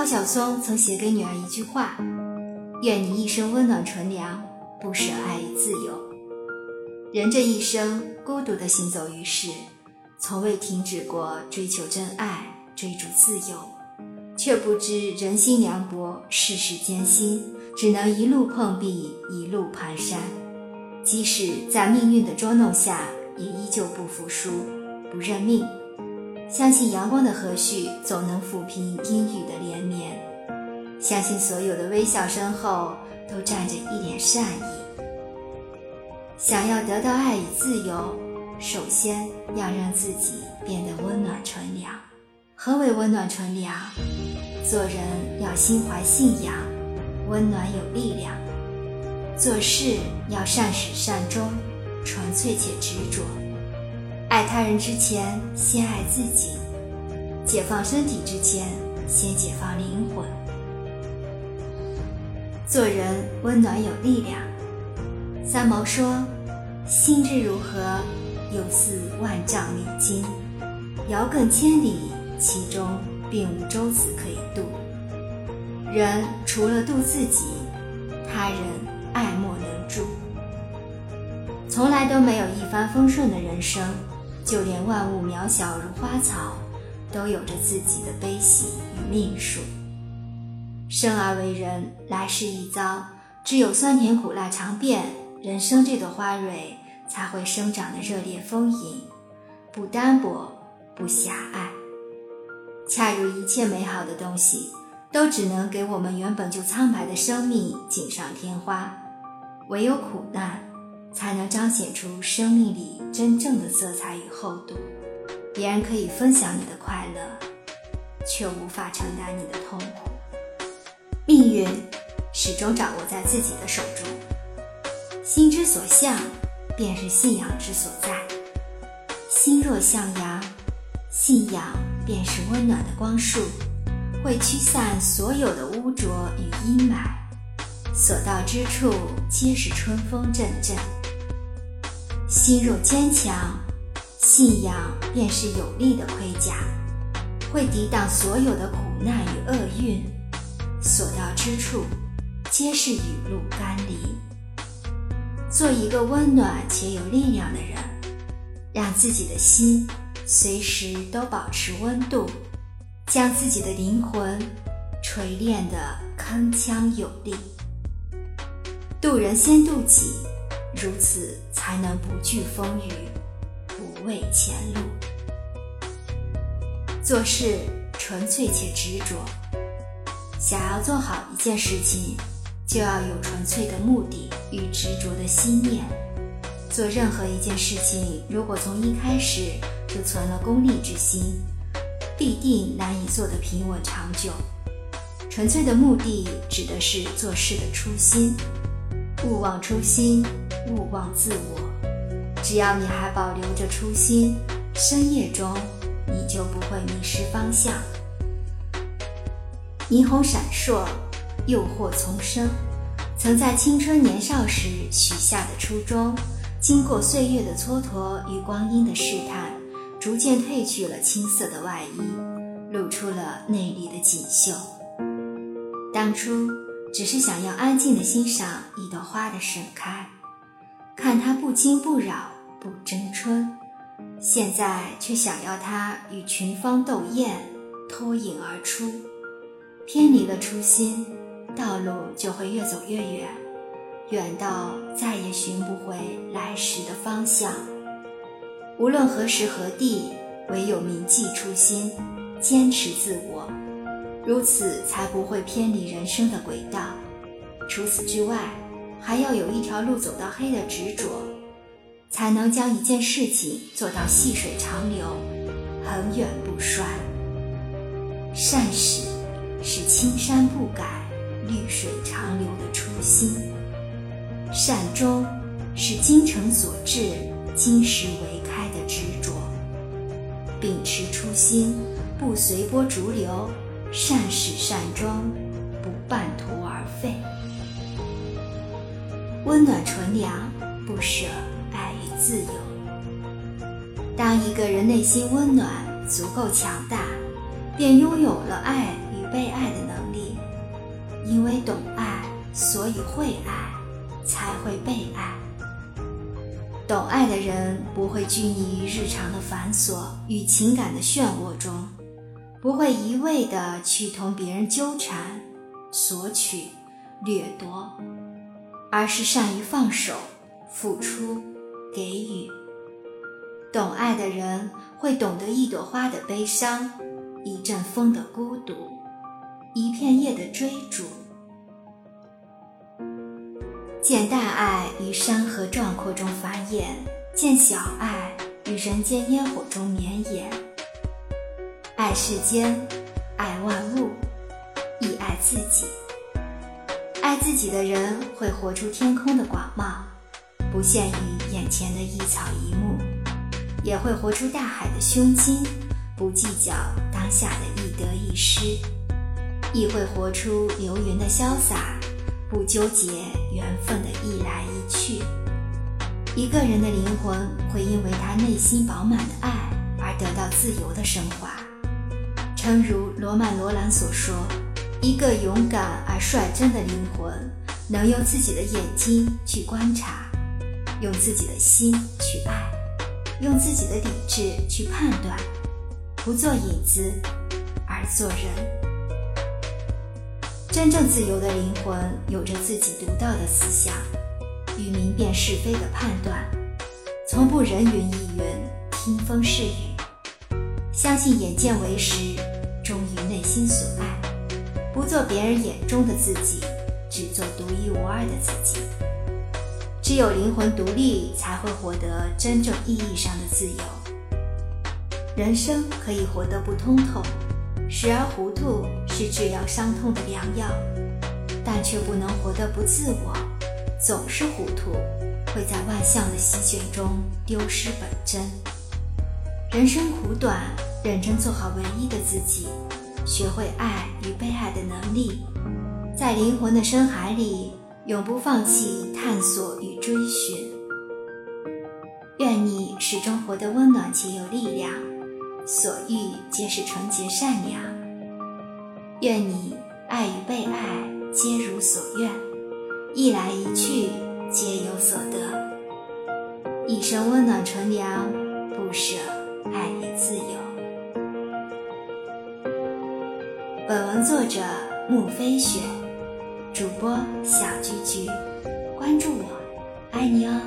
高晓松曾写给女儿一句话：“愿你一生温暖纯良，不舍爱与自由。”人这一生孤独地行走于世，从未停止过追求真爱、追逐自由，却不知人心凉薄，世事艰辛，只能一路碰壁，一路蹒跚。即使在命运的捉弄下，也依旧不服输，不认命。相信阳光的和煦总能抚平阴雨的连绵，相信所有的微笑身后都站着一脸善意。想要得到爱与自由，首先要让自己变得温暖纯良。何为温暖纯良？做人要心怀信仰，温暖有力量；做事要善始善终，纯粹且执着。爱他人之前，先爱自己；解放身体之前，先解放灵魂。做人温暖有力量。三毛说：“心之如何，有似万丈米津，遥亘千里，其中并无舟子可以渡。人除了渡自己，他人爱莫能助。从来都没有一帆风顺的人生。”就连万物渺小如花草，都有着自己的悲喜与命数。生而为人，来世一遭，只有酸甜苦辣尝遍，人生这朵花蕊才会生长的热烈丰盈，不单薄，不狭隘。恰如一切美好的东西，都只能给我们原本就苍白的生命锦上添花，唯有苦难。才能彰显出生命里真正的色彩与厚度。别人可以分享你的快乐，却无法承担你的痛苦。命运始终掌握在自己的手中。心之所向，便是信仰之所在。心若向阳，信仰便是温暖的光束，会驱散所有的污浊与阴霾。所到之处，皆是春风阵阵。心若坚强，信仰便是有力的盔甲，会抵挡所有的苦难与厄运。所到之处，皆是雨露甘霖。做一个温暖且有力量的人，让自己的心随时都保持温度，将自己的灵魂锤炼得铿锵有力。渡人先渡己。如此才能不惧风雨，不畏前路。做事纯粹且执着。想要做好一件事情，就要有纯粹的目的与执着的心念。做任何一件事情，如果从一开始就存了功利之心，必定难以做得平稳长久。纯粹的目的指的是做事的初心。勿忘初心。勿忘自我，只要你还保留着初心，深夜中你就不会迷失方向。霓虹闪烁，诱惑丛生，曾在青春年少时许下的初衷，经过岁月的蹉跎与光阴的试探，逐渐褪去了青涩的外衣，露出了内里的锦绣。当初只是想要安静的欣赏一朵花的盛开。看它不惊不扰，不争春，现在却想要它与群芳斗艳，脱颖而出。偏离了初心，道路就会越走越远，远到再也寻不回来时的方向。无论何时何地，唯有铭记初心，坚持自我，如此才不会偏离人生的轨道。除此之外。还要有一条路走到黑的执着，才能将一件事情做到细水长流，恒远不衰。善始是青山不改、绿水长流的初心；善终是精诚所至、金石为开的执着。秉持初心，不随波逐流，善始善终，不半途而废。温暖纯良，不舍爱与自由。当一个人内心温暖、足够强大，便拥有了爱与被爱的能力。因为懂爱，所以会爱，才会被爱。懂爱的人不会拘泥于日常的繁琐与情感的漩涡中，不会一味的去同别人纠缠、索取、掠夺，而是善于放手、付出、给予。懂爱的人会懂得一朵花的悲伤，一阵风的孤独，一片叶的追逐。见大爱于山河壮阔中繁衍，见小爱于人间烟火中绵延。爱世间，爱万物，亦爱自己。爱自己的人会活出天空的广袤，不限于眼前的一草一木；也会活出大海的胸襟，不计较当下的一得一失；亦会活出流云的潇洒。不纠结缘分的一来一去，一个人的灵魂会因为他内心饱满的爱而得到自由的升华。诚如罗曼·罗兰所说：“一个勇敢而率真的灵魂，能用自己的眼睛去观察，用自己的心去爱，用自己的理智去判断，不做影子，而做人。”真正自由的灵魂有着自己独到的思想与明辨是非的判断，从不人云亦云、听风是雨，相信眼见为实，忠于内心所爱，不做别人眼中的自己，只做独一无二的自己。只有灵魂独立，才会获得真正意义上的自由。人生可以活得不通透。时而糊涂是治疗伤痛的良药，但却不能活得不自我。总是糊涂，会在万象的席卷中丢失本真。人生苦短，认真做好唯一的自己，学会爱与被爱的能力，在灵魂的深海里永不放弃探索与追寻。愿你始终活得温暖且有力量。所遇皆是纯洁善良，愿你爱与被爱皆如所愿，一来一去皆有所得，一生温暖纯良，不舍爱与自由。本文作者木飞雪，主播小菊菊，关注我，爱你哦。